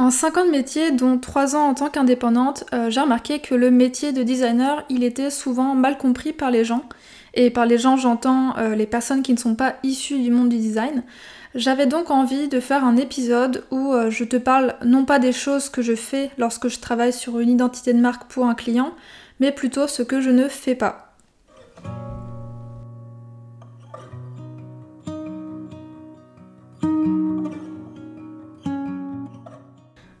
En 5 ans de métier, dont 3 ans en tant qu'indépendante, euh, j'ai remarqué que le métier de designer, il était souvent mal compris par les gens. Et par les gens, j'entends euh, les personnes qui ne sont pas issues du monde du design. J'avais donc envie de faire un épisode où euh, je te parle non pas des choses que je fais lorsque je travaille sur une identité de marque pour un client, mais plutôt ce que je ne fais pas.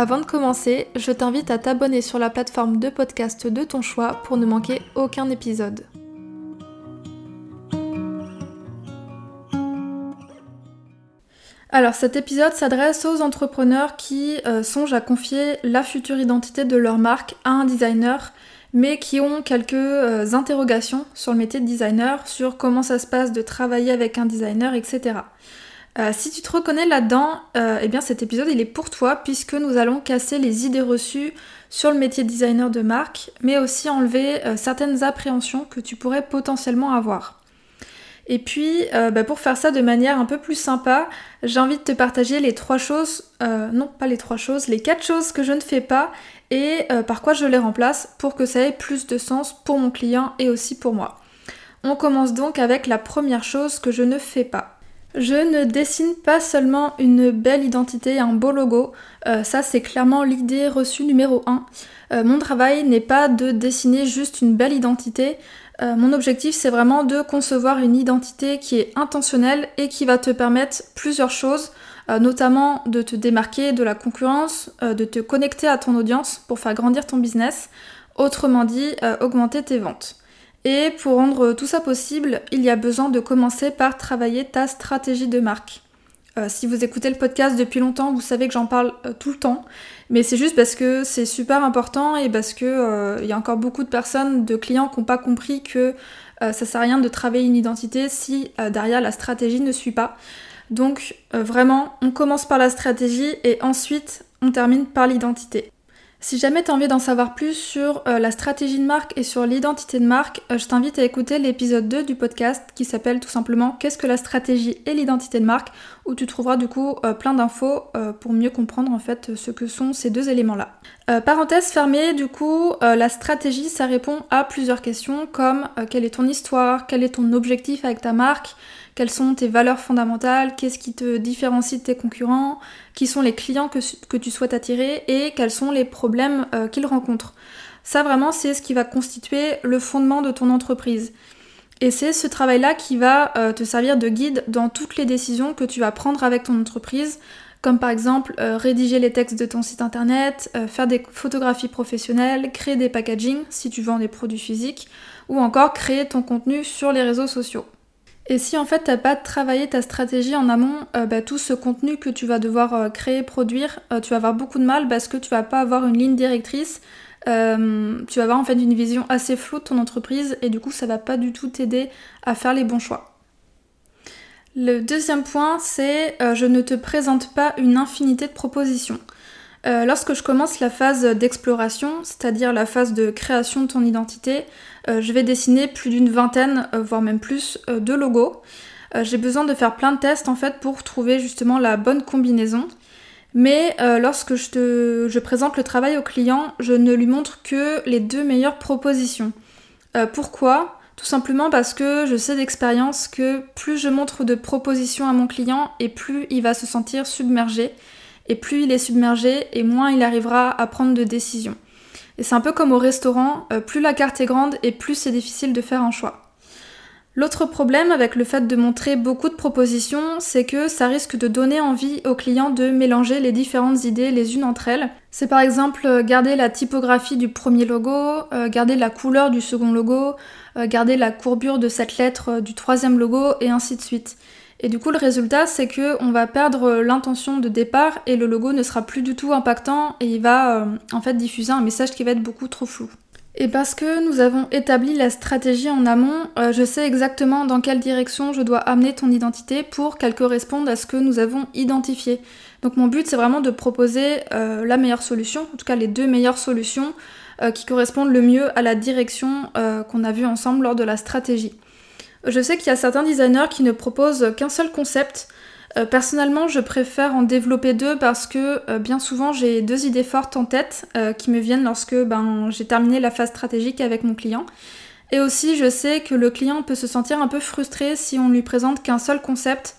Avant de commencer, je t'invite à t'abonner sur la plateforme de podcast de ton choix pour ne manquer aucun épisode. Alors cet épisode s'adresse aux entrepreneurs qui euh, songent à confier la future identité de leur marque à un designer, mais qui ont quelques euh, interrogations sur le métier de designer, sur comment ça se passe de travailler avec un designer, etc. Euh, si tu te reconnais là-dedans, euh, eh bien cet épisode il est pour toi puisque nous allons casser les idées reçues sur le métier de designer de marque, mais aussi enlever euh, certaines appréhensions que tu pourrais potentiellement avoir. Et puis, bah, pour faire ça de manière un peu plus sympa, j'ai envie de te partager les trois choses, non pas les trois choses, les quatre choses que je ne fais pas et par quoi je les remplace pour que ça ait plus de sens pour mon client et aussi pour moi. On commence donc avec la première chose que je ne fais pas. Je ne dessine pas seulement une belle identité, un beau logo, euh, ça c'est clairement l'idée reçue numéro 1. Euh, mon travail n'est pas de dessiner juste une belle identité, euh, mon objectif c'est vraiment de concevoir une identité qui est intentionnelle et qui va te permettre plusieurs choses, notamment de te démarquer de la concurrence, de te connecter à ton audience pour faire grandir ton business, autrement dit augmenter tes ventes. Et pour rendre tout ça possible, il y a besoin de commencer par travailler ta stratégie de marque. Euh, si vous écoutez le podcast depuis longtemps, vous savez que j'en parle euh, tout le temps, mais c'est juste parce que c'est super important et parce que euh, il y a encore beaucoup de personnes, de clients qui n'ont pas compris que ça sert à rien de travailler une identité si derrière la stratégie ne suit pas. Donc vraiment, on commence par la stratégie et ensuite on termine par l'identité. Si jamais tu as envie d'en savoir plus sur euh, la stratégie de marque et sur l'identité de marque, euh, je t'invite à écouter l'épisode 2 du podcast qui s'appelle tout simplement Qu'est-ce que la stratégie et l'identité de marque? où tu trouveras du coup euh, plein d'infos pour mieux comprendre en fait ce que sont ces deux éléments-là. parenthèse fermée, du coup, la stratégie ça répond à plusieurs questions comme quelle est ton histoire, quel est ton objectif avec ta marque, quelles sont tes valeurs fondamentales, qu'est-ce qui te différencie de tes concurrents, qui sont les clients que, tu souhaites attirer et quels sont les problèmes euh, qu'ils rencontrent. Ça vraiment c'est ce qui va constituer le fondement de ton entreprise. Et c'est ce travail-là qui va euh, te servir de guide dans toutes les décisions que tu vas prendre avec ton entreprise, comme par exemple euh, rédiger les textes de ton site internet, faire des photographies professionnelles, créer des packaging si tu vends des produits physiques, ou encore créer ton contenu sur les réseaux sociaux. Et si en fait t'as pas travaillé ta stratégie en amont, euh, bah, tout ce contenu que tu vas devoir euh, créer, produire, euh, tu vas avoir beaucoup de mal parce que tu vas pas avoir une ligne directrice. tu vas avoir en fait une vision assez floue de ton entreprise et du coup ça va pas du tout t'aider à faire les bons choix. Le deuxième point, c'est je ne te présente pas une infinité de propositions. Euh, lorsque je commence la phase d'exploration, c'est-à-dire la phase de création de ton identité, euh, je vais dessiner plus d'une vingtaine, euh, voire même plus, de logos. J'ai besoin de faire plein de tests en fait pour trouver justement la bonne combinaison. Mais lorsque je, je, présente le travail au client, je ne lui montre que les deux meilleures propositions. pourquoi? Tout simplement parce que je sais d'expérience que plus je montre de propositions à mon client et plus il va se sentir submergé et plus il est submergé, et moins il arrivera à prendre de décisions. Et c'est un peu comme au restaurant, euh, plus la carte est grande et plus c'est difficile de faire un choix. L'autre problème avec le fait de montrer beaucoup de propositions, c'est que ça risque de donner envie aux clients de mélanger les différentes idées les unes entre elles. C'est par exemple euh, garder la typographie du premier logo, euh, garder la couleur du second logo, garder la courbure de cette lettre du troisième logo, et ainsi de suite. Et du coup, le résultat, c'est que on va perdre l'intention de départ et le logo ne sera plus du tout impactant et il va euh, en fait diffuser un message qui va être beaucoup trop flou. Et parce que nous avons établi la stratégie en amont, euh, je sais exactement dans quelle direction je dois amener ton identité pour qu'elle corresponde à ce que nous avons identifié. Donc mon but c'est vraiment de proposer euh, la meilleure solution, en tout cas les deux meilleures solutions qui correspondent le mieux à la direction qu'on a vue ensemble lors de la stratégie. Je sais qu'il y a certains designers qui ne proposent qu'un seul concept. Euh, personnellement, je préfère en développer deux parce que euh, bien souvent j'ai deux idées fortes en tête euh, qui me viennent lorsque ben, j'ai terminé la phase stratégique avec mon client. Et aussi, je sais que le client peut se sentir un peu frustré si on lui présente qu'un seul concept.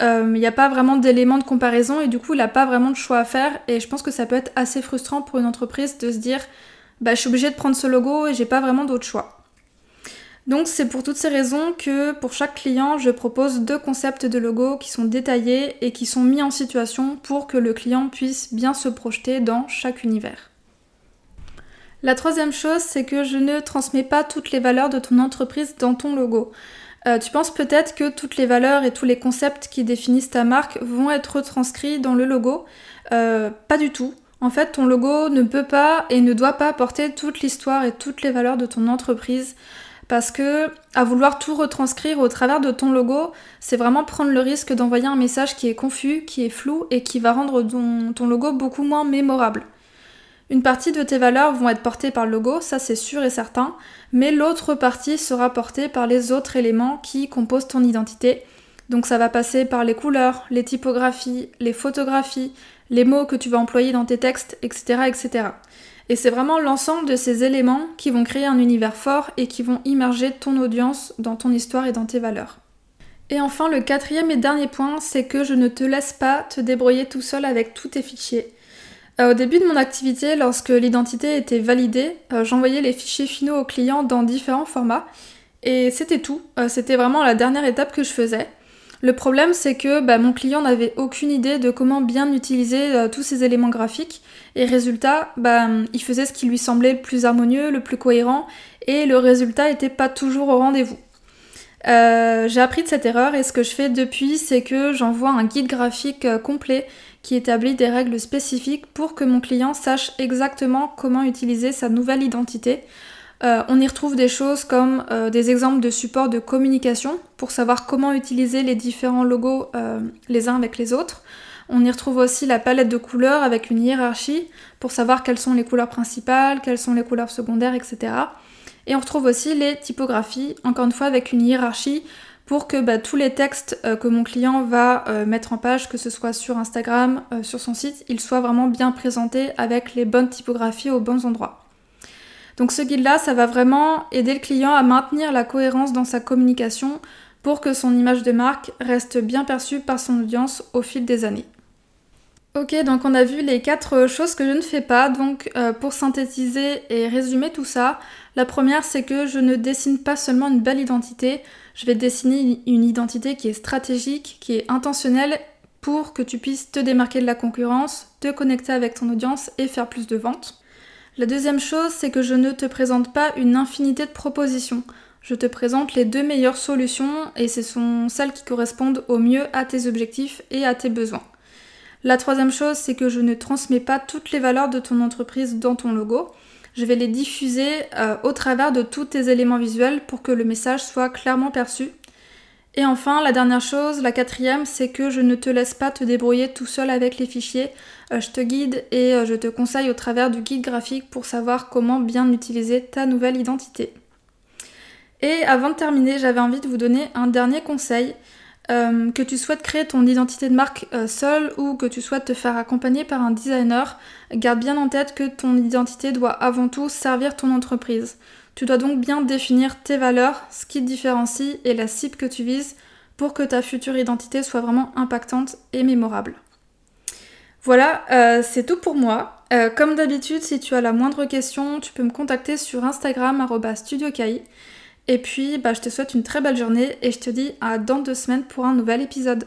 Il n'y a pas vraiment d'éléments de comparaison et du coup, il n'a pas vraiment de choix à faire. Et je pense que ça peut être assez frustrant pour une entreprise de se dire bah, je suis obligée de prendre ce logo et j'ai pas vraiment d'autre choix. Donc c'est pour toutes ces raisons que pour chaque client, je propose deux concepts de logo qui sont détaillés et qui sont mis en situation pour que le client puisse bien se projeter dans chaque univers. La troisième chose, c'est que je ne transmets pas toutes les valeurs de ton entreprise dans ton logo. Euh, tu penses peut-être que toutes les valeurs et tous les concepts qui définissent ta marque vont être transcrits dans le logo. Euh, pas du tout. En fait, ton logo ne peut pas et ne doit pas porter toute l'histoire et toutes les valeurs de ton entreprise. Parce que à vouloir tout retranscrire au travers de ton logo, c'est vraiment prendre le risque d'envoyer un message qui est confus, qui est flou et qui va rendre ton, logo beaucoup moins mémorable. Une partie de tes valeurs vont être portées par le logo, ça c'est sûr et certain, mais l'autre partie sera portée par les autres éléments qui composent ton identité. Donc ça va passer par les couleurs, les typographies, les photographies, les mots que tu vas employer dans tes textes, etc. etc. Et c'est vraiment l'ensemble de ces éléments qui vont créer un univers fort et qui vont immerger ton audience dans ton histoire et dans tes valeurs. Et enfin, le quatrième et dernier point, c'est que je ne te laisse pas te débrouiller tout seul avec tous tes fichiers. Euh, au début de mon activité, lorsque l'identité était validée, euh, j'envoyais les fichiers finaux aux clients dans différents formats. Et c'était tout. Euh, c'était vraiment la dernière étape que je faisais. Le problème, c'est que bah, mon client n'avait aucune idée de comment bien utiliser euh, tous ces éléments graphiques. Et résultat, bah, il faisait ce qui lui semblait le plus harmonieux, le plus cohérent, et le résultat n'était pas toujours au rendez-vous. Euh, j'ai appris de cette erreur et ce que je fais depuis, c'est que j'envoie un guide graphique euh, complet qui établit des règles spécifiques pour que mon client sache exactement comment utiliser sa nouvelle identité euh, on y retrouve des choses comme euh, des exemples de support de communication pour savoir comment utiliser les différents logos euh, les uns avec les autres. On y retrouve aussi la palette de couleurs avec une hiérarchie pour savoir quelles sont les couleurs principales, quelles sont les couleurs secondaires, etc. Et on retrouve aussi les typographies, encore une fois avec une hiérarchie pour que bah, tous les textes que mon client va mettre en page, que ce soit sur Instagram, sur son site, ils soient vraiment bien présentés avec les bonnes typographies aux bons endroits. Donc ce guide-là, ça va vraiment aider le client à maintenir la cohérence dans sa communication pour que son image de marque reste bien perçue par son audience au fil des années. Ok, donc on a vu les quatre choses que je ne fais pas. Donc euh, pour synthétiser et résumer tout ça, la première c'est que je ne dessine pas seulement une belle identité, je vais dessiner une identité qui est stratégique, qui est intentionnelle pour que tu puisses te démarquer de la concurrence, te connecter avec ton audience et faire plus de ventes. La deuxième chose, c'est que je ne te présente pas une infinité de propositions. Je te présente les deux meilleures solutions et ce sont celles qui correspondent au mieux à tes objectifs et à tes besoins. La troisième chose, c'est que je ne transmets pas toutes les valeurs de ton entreprise dans ton logo. Je vais les diffuser euh, au travers de tous tes éléments visuels pour que le message soit clairement perçu et enfin, la dernière chose, la quatrième, c'est que je ne te laisse pas te débrouiller tout seul avec les fichiers. Euh, je te guide et euh, je te conseille au travers du guide graphique pour savoir comment bien utiliser ta nouvelle identité. Et avant de terminer, j'avais envie de vous donner un dernier conseil. Euh, que tu souhaites créer ton identité de marque seul ou que tu souhaites te faire accompagner par un designer, garde bien en tête que ton identité doit avant tout servir ton entreprise. Tu dois donc bien définir tes valeurs, ce qui te différencie et la cible que tu vises pour que ta future identité soit vraiment impactante et mémorable. Voilà, euh, c'est tout pour moi. Euh, comme d'habitude, si tu as la moindre question, tu peux me contacter sur Instagram studiokai. Et puis, bah, je te souhaite une très belle journée et je te dis à dans deux semaines pour un nouvel épisode.